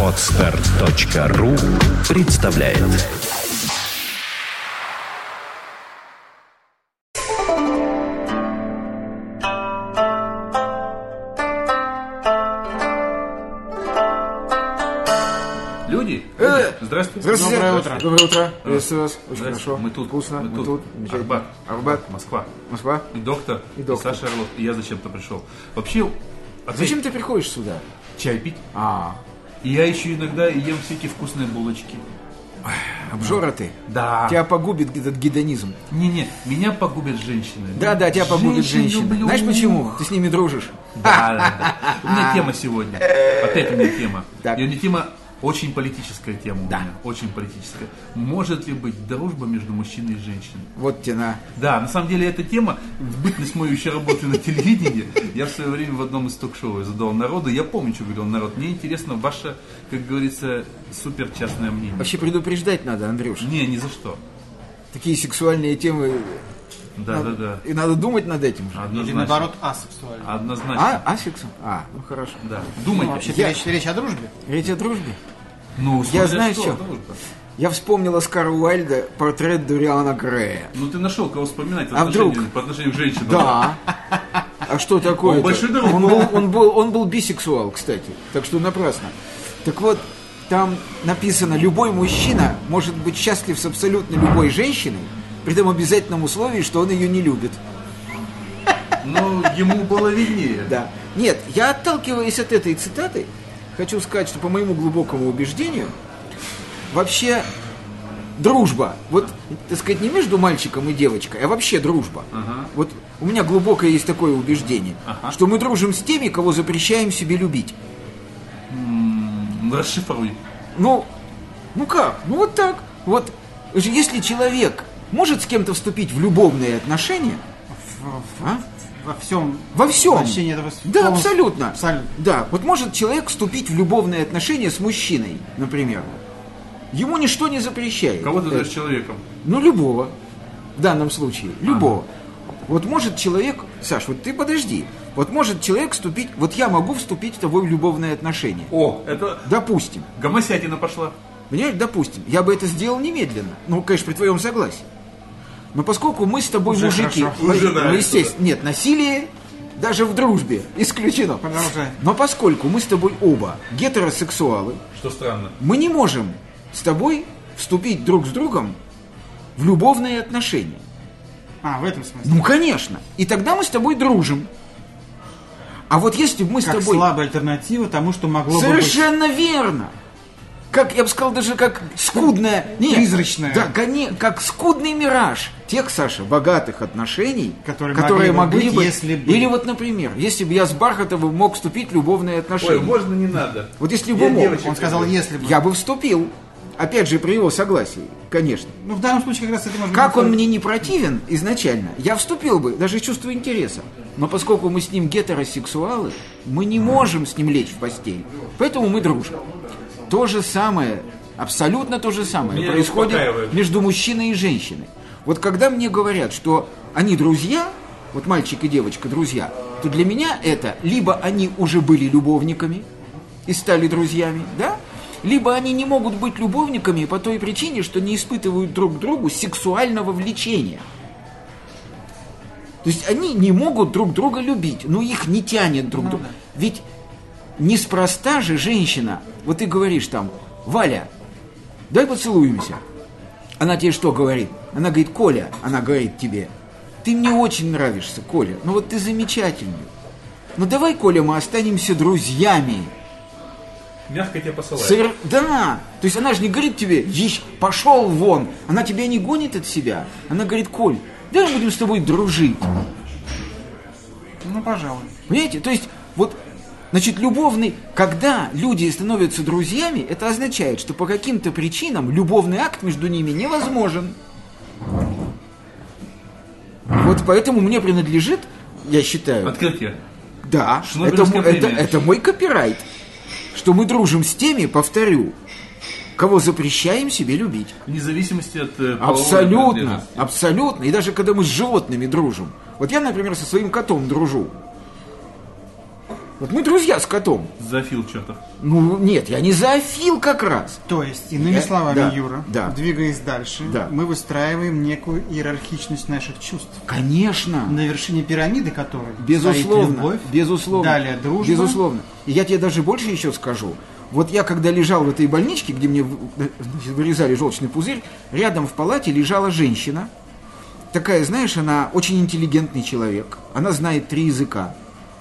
Отстар.ру представляет Люди, Э, здравствуйте. Здравствуйте. Доброе утро. Доброе утро. Приветствую вас. Очень хорошо. Мы тут, Вкусно. мы тут, Замечательно. Арбат. Арбат. Москва. Москва. И доктор, И доктор. Саша Орлов, и я зачем-то пришел. Вообще, ответь, Зачем ты приходишь сюда? чай пить? А, И я еще иногда ем всякие вкусные булочки. обжора ты. Да. Тебя погубит этот гедонизм. Не-не, меня погубят женщины. Да, да, тебя погубит Женщин женщина. люблю. Знаешь почему? Ты с ними дружишь. Да, да, да. У меня тема сегодня. Опять у меня тема. И у меня тема очень политическая тема у Да. меня. Очень политическая. Может ли быть дружба между мужчиной и женщиной? Вот тебе на. Да, на самом деле эта тема, в бытность мою еще работаю на телевидении, я в свое время в одном из ток-шоу задал народу, я помню, что говорил народ, мне интересно ваше, как говорится, супер частное мнение. Вообще предупреждать надо, Андрюш. Не, ни за что. Такие сексуальные темы. Да, да, да. И надо думать над этим же. Или Однозначно. наоборот асексуально. Однозначно. А? А сексу? А, ну хорошо. Да. Ну, Думайте. вообще-то Я- речь, речь о дружбе. Речь о дружбе. Ну, Я знаю что. Я вспомнил Оскара Уайльда портрет Дуриана Грея. Ну ты нашел, кого вспоминать А вдруг? по отношению к женщинам. Да. А что такое? Он был, он, был, он был бисексуал, кстати. Так что напрасно. Так вот, там написано, любой мужчина может быть счастлив с абсолютно любой женщиной, при том обязательном условии, что он ее не любит. Но ему было виднее. Да. Нет, я отталкиваясь от этой цитаты, хочу сказать, что по моему глубокому убеждению, вообще дружба, вот, так сказать, не между мальчиком и девочкой, а вообще дружба. Ага. Вот у меня глубокое есть такое убеждение, Ага. что мы дружим с теми, кого запрещаем себе любить. М, Расшифруй. Ну, ну как? Ну вот так. Вот если человек может с кем-то вступить в любовные отношения, а? Во всем. Во всем. этого Да, абсолютно. Абсолютно. Да, вот может человек вступить в любовные отношения с мужчиной, например. Ему ничто не запрещает. Кого ты Э, называешь человеком? Ну, любого. В данном случае. Любого. Вот может человек... Саш, вот ты подожди. Вот может человек вступить... Вот я могу вступить с тобой в любовные отношения. О, это Допустим. гомосятина пошла. Понимаешь, допустим. Я бы это сделал немедленно. Ну, конечно, при твоем согласии. Но поскольку мы с тобой Уже мужики... хорошо. ну, нравится, естественно, нет, насилие даже в дружбе исключено. Продолжай. Но поскольку мы с тобой оба гетеросексуалы, Что странно. мы не можем с тобой вступить друг с другом в любовные отношения. А, в этом смысле. Ну, конечно. И тогда мы с тобой дружим. А вот если бы мы с как тобой... слабая альтернатива тому, что могло Совершенно верно. Как, я бы сказал, даже как скудная... Нет, Призрачная. Да, коне- как скудный мираж тех, Саша, богатых отношений, Которые могли бы быть, если бы- Или вот, например, если бы я с Бархатовым мог вступить в любовные отношения. Ой, можно не надо. Вот если бы Я мог, девочек. Он сказал, если бы. я бы вступил. Опять же, при его согласии, конечно. Ну, в данном случае как раз это может Как быть... он мне не противен изначально, я вступил бы, даже из чувства интереса. Но поскольку мы с ним гетеросексуалы, мы не можем с ним лечь в постель. Поэтому мы дружим. То же самое, абсолютно то же самое Меня происходит между мужчиной и женщиной. Вот когда мне говорят, что они друзья, вот мальчик и девочка друзья, то для меня это либо они уже были любовниками и стали друзьями, да? Либо они не могут быть любовниками по той причине, что не испытывают друг к другу сексуального влечения. То есть они не могут друг друга любить, но их не тянет друг к другу. Ведь неспроста же женщина, вот ты говоришь там, Валя, дай поцелуемся. Она тебе что говорит? Она говорит, Коля, она говорит тебе, ты мне очень нравишься, Коля, ну вот ты замечательный. Ну давай, Коля, мы останемся друзьями. Мягко тебя посылает. Совер- Да, то есть она же не говорит тебе, «Ищ, пошел вон. Она тебя не гонит от себя. Она говорит, Коль, давай будем с тобой дружить. Ну, пожалуй. Понимаете? То есть, вот, значит, любовный, когда люди становятся друзьями, это означает, что по каким-то причинам любовный акт между ними невозможен. Вот поэтому мне принадлежит, я считаю, Открытие. да, это, это, это мой копирайт, что мы дружим с теми, повторю, кого запрещаем себе любить. Вне зависимости от э, Абсолютно, абсолютно. И даже когда мы с животными дружим. Вот я, например, со своим котом дружу. Вот мы друзья с котом. Зафил чертов. Ну, нет, я не зоофил как раз. То есть, иными Да, словами, да, Юра, да. двигаясь дальше, Да. мы выстраиваем некую иерархичность наших чувств. Конечно. На вершине пирамиды которой Безусловно, стоит любовь, безусловно. далее дружба, Безусловно. И я тебе даже больше еще скажу. Вот я когда лежал в этой больничке, где мне значит, вырезали желчный пузырь, рядом в палате лежала женщина. Такая, знаешь, она очень интеллигентный человек. Она знает три языка.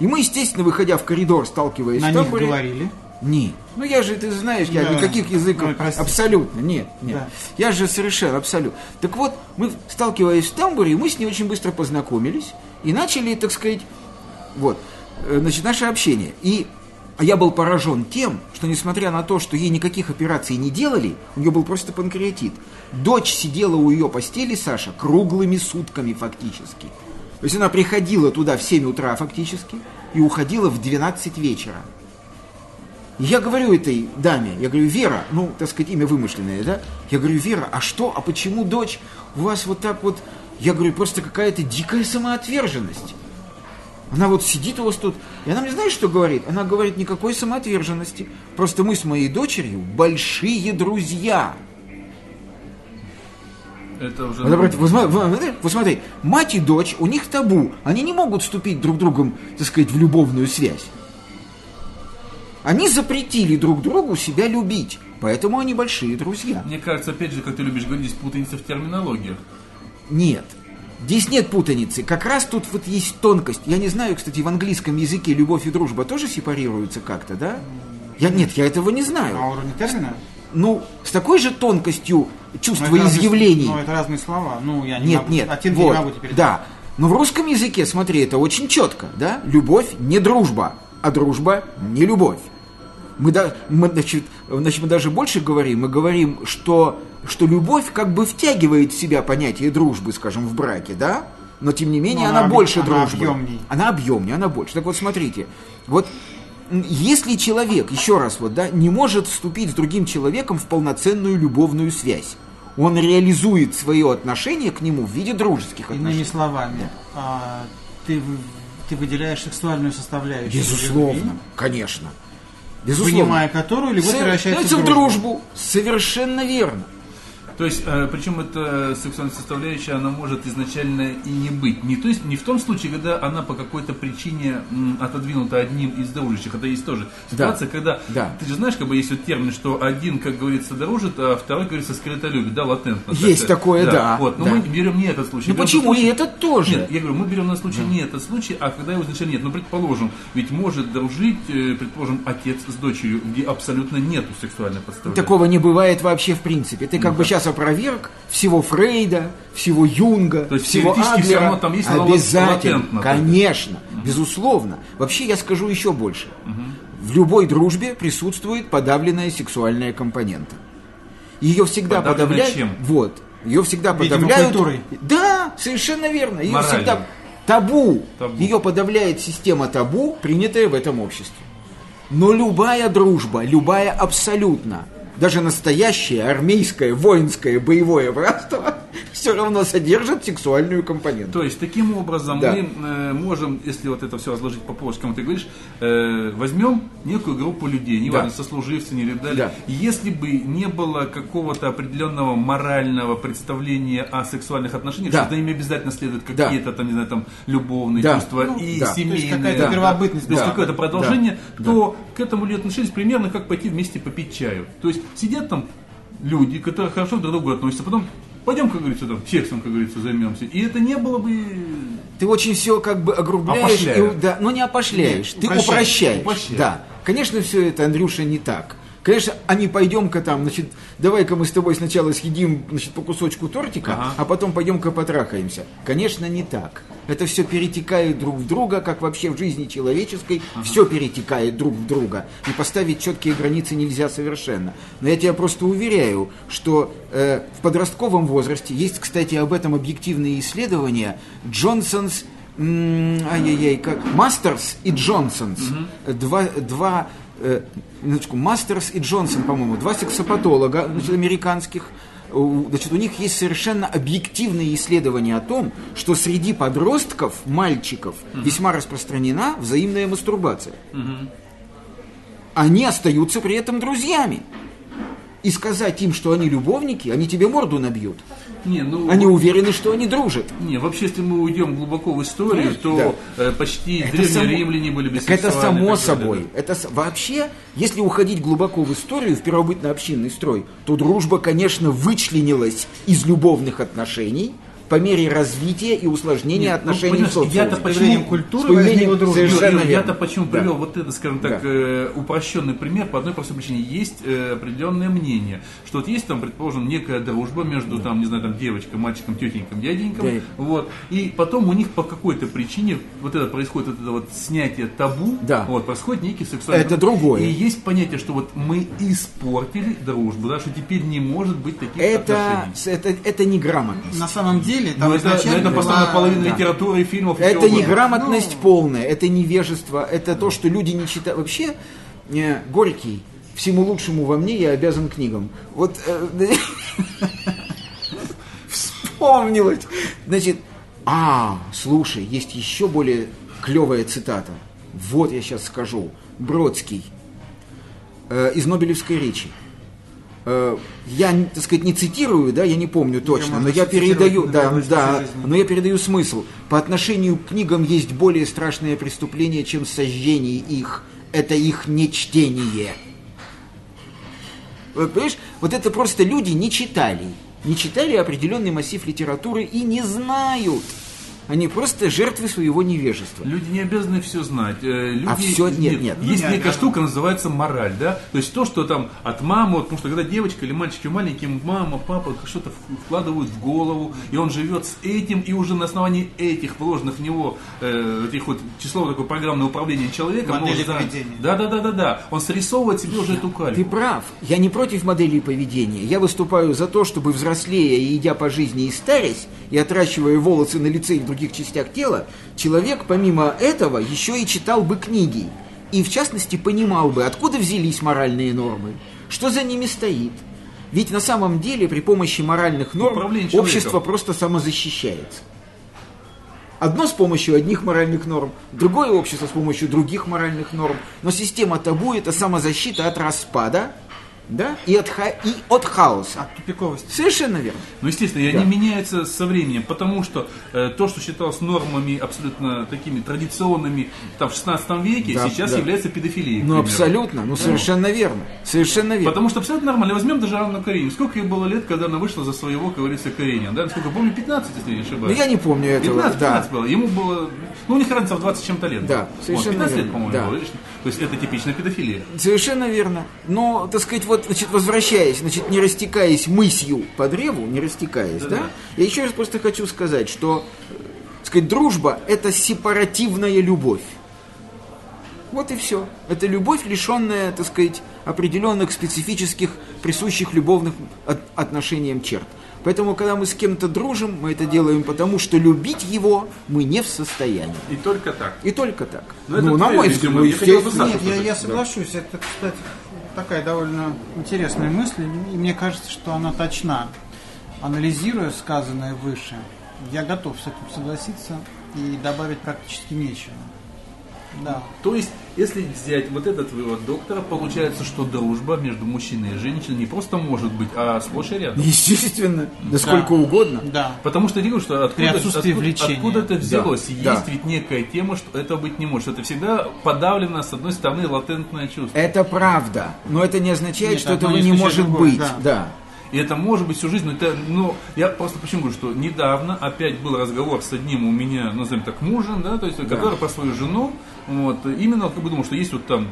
И мы, естественно, выходя в коридор, сталкиваясь на них тамбуре... говорили. Нет. Ну я же, ты знаешь, я Да. никаких языков Ой, абсолютно. Нет, нет. Да. Я же совершенно абсолютно. Так вот, мы, сталкиваясь в тамбуре, мы с ней очень быстро познакомились и начали, так сказать, вот, э, значит, наше общение. И а я был поражен тем, что несмотря на то, что ей никаких операций не делали, у нее был просто панкреатит. Дочь сидела у ее постели, Саша, круглыми сутками фактически. То есть она приходила туда в 7 утра фактически и уходила в 12 вечера. И Я говорю этой даме, я говорю, Вера, ну, так сказать, имя вымышленное, да? Я говорю, Вера, а что, а почему, дочь, у вас вот так вот, я говорю, просто какая-то дикая самоотверженность. Она вот сидит у вас тут, и она мне знаешь, что говорит? Она говорит, никакой самоотверженности. Просто мы с моей дочерью большие друзья. Это уже... Вот, сма- вот, вот, вот смотри, мать и дочь, у них табу. Они не могут вступить друг другом, так сказать, в любовную связь. Они запретили друг другу себя любить. Поэтому они большие друзья. Мне кажется, опять же, как ты любишь говорить, здесь путаница в терминологиях. Нет. Здесь нет путаницы. Как раз тут вот есть тонкость. Я не знаю, кстати, в английском языке любовь и дружба тоже сепарируются как-то, да? Я, нет, я этого не На знаю. уровне термина? Ну, с такой же тонкостью чувства Ну, это разные- изъявлений. Ну, это разные слова. Ну, я не Нет, могу, нет, оттенки вот, не могу теперь. да. Но в русском языке, смотри, это очень четко, да? Любовь не дружба, а дружба не любовь. Мы, да, мы, значит, значит, мы даже больше говорим, мы говорим, что, что любовь как бы втягивает в себя понятие дружбы, скажем, в браке, да? Но тем не менее Но она, она объ- больше она дружбы. объемней. Она объемнее, она больше. Так вот, смотрите, вот если человек, еще раз вот, да, не может вступить с другим человеком в полноценную любовную связь, он реализует свое отношение к нему в виде дружеских Иными отношений. словами, а, ты, ты выделяешь сексуальную составляющую. Безусловно, любви, конечно. Безусловно. Понимая которую, любовь Со- превращается в дружбу. дружбу. Совершенно верно. То есть, э, причем эта сексуальная составляющая, она может изначально и не быть. Не, то есть, не в том случае, когда она по какой-то причине отодвинута одним из дружащих. Это есть тоже ситуация, когда, Да. ты же знаешь, как бы есть вот термин, что один, как говорится, дружит, а второй, как говорится, скрыто любит, да, латентно. так Есть сказать. такое, да, Вот, но да. мы берем не этот случай. Ну почему? случай- И этот тоже. Нет, я говорю, мы берем на случай не этот случай, а когда его изначально нет. Ну, предположим, ведь может дружить, э, предположим, отец с дочерью, где абсолютно нету сексуальной подставляющей. Такого не бывает вообще в принципе. Ты как бы сейчас опроверг всего Фрейда, всего Юнга, То есть всего Адлера. равно там есть Обязательно, латентно, конечно, безусловно. Вообще я скажу еще больше. В любой дружбе присутствует подавленная сексуальная компонента. Ее всегда подавляют. чем? Вот. Ее всегда Видимо, подавляют. культурой. Да, совершенно верно. Ее Моралью. всегда табу. Табу. Ее подавляет система табу, принятая в этом обществе. Но любая дружба, любая абсолютно, даже настоящее армейское, воинское, боевое братство, все равно содержит сексуальную компоненту. То есть, таким образом, Да. мы э, можем, если вот это все разложить по полочкам, ты говоришь, э, возьмем некую группу людей, неважно, Да. сослуживцы или так далее. Да. Если бы не было какого-то определенного морального представления о сексуальных отношениях, Да. что за ними обязательно следует Да. какие-то там, не знаю, там, любовные Да. чувства Ну, и да. То есть семейные. какая-то да. первобытность То есть какое-то Да. продолжение, Да. то к этому люди относились примерно как пойти вместе попить чаю. То есть сидят там люди, которые хорошо друг к другу относятся, потом пойдем, как говорится, там, сексом, как говорится, займемся. И это не было бы... Ты очень все как бы огрубляешь, и, да, но не опошляешь, Нет, ты упрощаешь, упрощаешь. упрощаешь. Да. Конечно, все это, Андрюша, не так. Конечно, а не пойдем-ка там, значит, давай-ка мы с тобой сначала съедим, значит, по кусочку тортика, Ага. а потом пойдем-ка потрахаемся. Конечно, не так. Это все перетекает друг в друга, как вообще в жизни человеческой, все перетекает друг в друга. И поставить четкие границы нельзя совершенно. Но я тебя просто уверяю, что э, в подростковом возрасте есть, кстати, об этом объективные исследования. Джонсонс Ай-яй-яй, как Мастерс и Джонсонс. Два, два э, минуточку, Мастерс и Джонсон, по-моему, два сексопатолога значит, американских. значит, у них есть совершенно объективные исследования о том, что среди подростков, мальчиков, весьма распространена взаимная мастурбация. Они остаются при этом друзьями. И сказать им, что они любовники, они тебе морду набьют. Не, ну, Они уверены, что они дружат. не, вообще, если мы уйдем глубоко в историю, то э, почти Это древние само- римляне были Так это само так далее, собой. Это вообще, если уходить глубоко в историю, в первобытно-общинный строй, то дружба, конечно, вычленилась из любовных отношений по мере развития и усложнения Нет, ну, отношений в понимаешь, социуме. я-то С почему- культуры появлением возникла дружба. совершенно верно. Я-то почему Да. привел вот это, скажем так, Да. э, упрощенный пример по одной простой причине. Есть э, определенное мнение, что вот есть там, предположим, некая дружба между там, не знаю, там девочкой, мальчиком, тетеньком, дяденьком, Да. вот, и потом у них по какой-то причине вот это происходит, вот это вот снятие табу, Да. вот, происходит некий сексуальный... Это другое. И есть понятие, что вот мы испортили дружбу, да, что теперь не может быть таких Это, отношений. это, это неграмотность. На самом деле, там Но это, но это была- половина да. литературы и фильмов. и Это угодно. неграмотность полная, это невежество, это то, что люди не читают. Вообще, э, Горький, всему лучшему во мне я обязан книгам. Вот э, вспомнилось. Значит, а, слушай, есть еще более клевая цитата. Вот я сейчас скажу. Бродский э, из Нобелевской речи. Э, Я, так сказать, не цитирую, да, я не помню точно, но я передаю, да, да, но я передаю смысл. По отношению к книгам есть более страшное преступление, чем сожжение их. Это их нечтение. Вот, понимаешь, вот это просто люди не читали. Не читали определенный массив литературы и не знают. Они просто жертвы своего невежества. Люди не обязаны все знать. Э, Люди, А всё- нет, нет. Есть Ну, не некая обязаны. штука, называется мораль, да? То есть то, что там от мамы, вот, потому что когда девочка или мальчик еще маленький, мама, папа что-то вкладывают в голову, и он живет с этим, и уже на основании этих вложенных в него э, этих вот число такое программное управление человеком, Модели может, да, поведения. Да, да, да, да, да. Он срисовывает себе уже эту Ты кальку. прав. Я не против моделей поведения. Я выступаю за то, чтобы взрослея и идя по жизни и старясь, и отращивая волосы на лице и в других частях тела, человек помимо этого еще и читал бы книги. И в частности понимал бы, откуда взялись моральные нормы, что за ними стоит. Ведь на самом деле при помощи моральных норм общество просто самозащищается. Одно с помощью одних моральных норм, другое общество с помощью других моральных норм. Но система табу – это самозащита от распада да, и, от ха- и от хаоса. От тупиковости. Совершенно верно. Ну, естественно, и Да. они меняются со временем, потому что э, то, что считалось нормами абсолютно такими традиционными там, в 16 веке, Да, сейчас да. является педофилией. Ну, абсолютно, ну, совершенно верно. Совершенно верно. Потому что абсолютно нормально. Возьмем даже Анну Каренину. Сколько ей было лет, когда она вышла за своего, как говорится, Каренина? Да? Сколько? Помню, 15, если я не Ну, ошибаюсь. я не помню этого. 15, да. 15 было. Ему было... Ну, у них разница в 20 с чем-то лет. Да, Вот, совершенно 15 лет, верно, по-моему, да. было. То есть это типичная педофилия. Совершенно верно. Но, так сказать, вот, значит, возвращаясь, значит, не растекаясь мысью по древу, не растекаясь, да, Да-да. я еще раз просто хочу сказать, что, э, так сказать, дружба – это сепаративная любовь. Вот и все. Это любовь, лишенная, так сказать, определенных специфических, присущих любовных от- отношениям черт. Поэтому, когда мы с кем-то дружим, мы это делаем потому, что любить его мы не в состоянии. И только так. И только так. Ну, это ну, на мой взгляд, ну, естественно. Нет, я, я Да. соглашусь. Это, кстати, такая довольно интересная мысль, и мне кажется, что она точна. Анализируя сказанное выше, я готов с этим согласиться и добавить практически нечего. Да. То есть, если взять вот этот вывод доктора, получается, что дружба между мужчиной и женщиной не просто может быть, а сплошь и рядом. Естественно, да сколько Да. угодно. Да. Потому что я говорю, что откуда, откуда, влечения. откуда это взялось? Да, Есть да. ведь некая тема, что это быть не может. Это всегда подавлено, с одной стороны, латентное чувство. Это правда, но это не означает, Нет, что этого не не может другое, быть. да. Да. И это может быть всю жизнь, но это, ну, я просто почему говорю, что недавно опять был разговор с одним у меня, назовем так, мужем, да, то есть, который про свою жену, вот, именно как бы думал, что есть вот там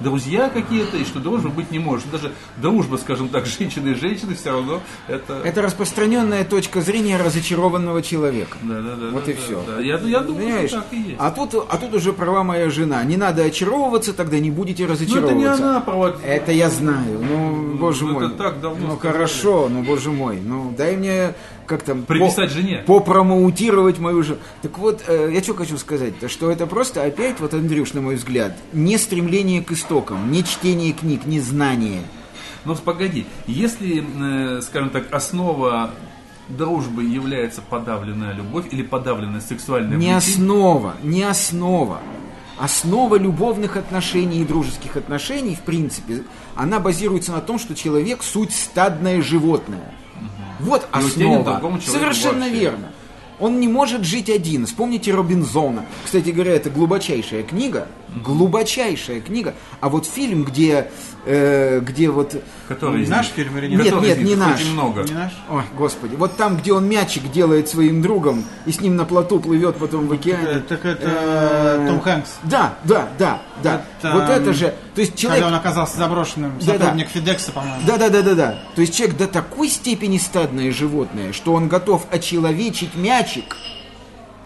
друзья какие-то, и что дружбы быть не может. Даже дружба, скажем так, женщины и женщины все равно это... Это распространенная точка зрения разочарованного человека. Да, да, да. Вот да, и да, всё. да. Я, я думаю, Понимаешь? что так и есть. А тут, а тут уже права моя жена. Не надо очаровываться, тогда не будете Ну, это разочаровываться. не она проводит. Это я знаю. Ну, боже это мой. так давно Ну, сказали. хорошо, ну, боже мой. Ну, дай мне, как там... Приписать по- жене. Попромоутировать мою жену. Так вот, э, я что хочу сказать-то, что это просто опять, вот, Андрюш, на мой взгляд, не стремление к истокам, не чтение книг, не знание. Но погоди, если, э, скажем так, основа дружбы является подавленная любовь или подавленная сексуальная Не основа, не основа. Основа любовных отношений и дружеских отношений, в принципе, она базируется на том, что человек суть стадное животное. Вот И утерян основа. Совершенно вообще. верно. Он не может жить один. Вспомните Робинзона. Кстати говоря, это глубочайшая книга. Глубочайшая книга. А вот фильм, где, э, где вот... Который из Наш них? фильм или не Нет, Который нет, них? не наш. много. Не наш? Ой, господи. Вот там, где он мячик делает своим другом, и с ним на плоту плывет потом в океане. Так это Э, Том Хэнкс. Да, да, да, да. Это, вот это м, же. То есть Когда человек. он оказался заброшенным, сотрудник Фидекса, по-моему. Да, да, да, да, да. То есть человек до такой степени стадное животное, что он готов очеловечить мячик,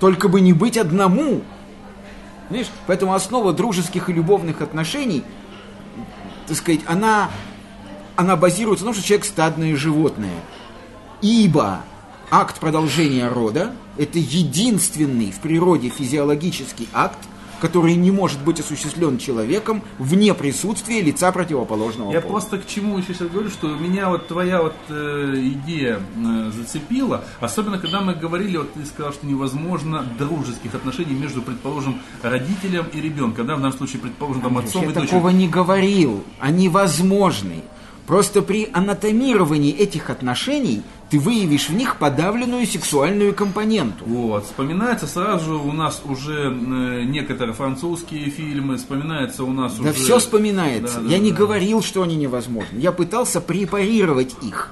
только бы не быть одному. Видишь? Поэтому основа дружеских и любовных отношений, так сказать, она, она базируется на том, что человек стадное животное. Ибо акт продолжения рода – это единственный в природе физиологический акт, который не может быть осуществлен человеком вне присутствия лица противоположного Я пола. просто к чему еще сейчас говорю, что меня вот твоя вот э, идея э, зацепила, особенно когда мы говорили, вот ты сказал, что невозможно дружеских отношений между, предположим, родителем и ребенком, да, в нашем случае, предположим, там, отцом Я и дочерью. такого не говорил. Они возможны. Просто при анатомировании этих отношений ты выявишь в них подавленную сексуальную компоненту. Вот, вспоминается сразу же у нас уже э, некоторые французские фильмы, вспоминается у нас Да уже... все вспоминается. Да, да, Я не да. говорил, что они невозможны. Я пытался препарировать их.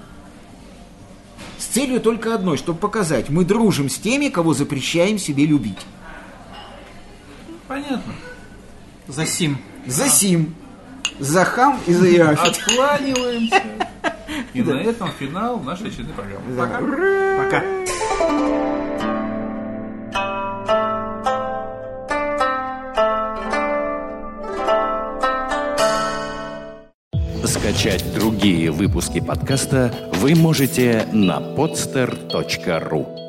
С целью только одной, чтобы показать, мы дружим с теми, кого запрещаем себе любить. Понятно. За Сим. За Сим, за Хам и за Иафит. Откланиваемся. И на этом финал нашей очередной программы. Да. Пока. Скачать другие выпуски подкаста вы можете на podster.ru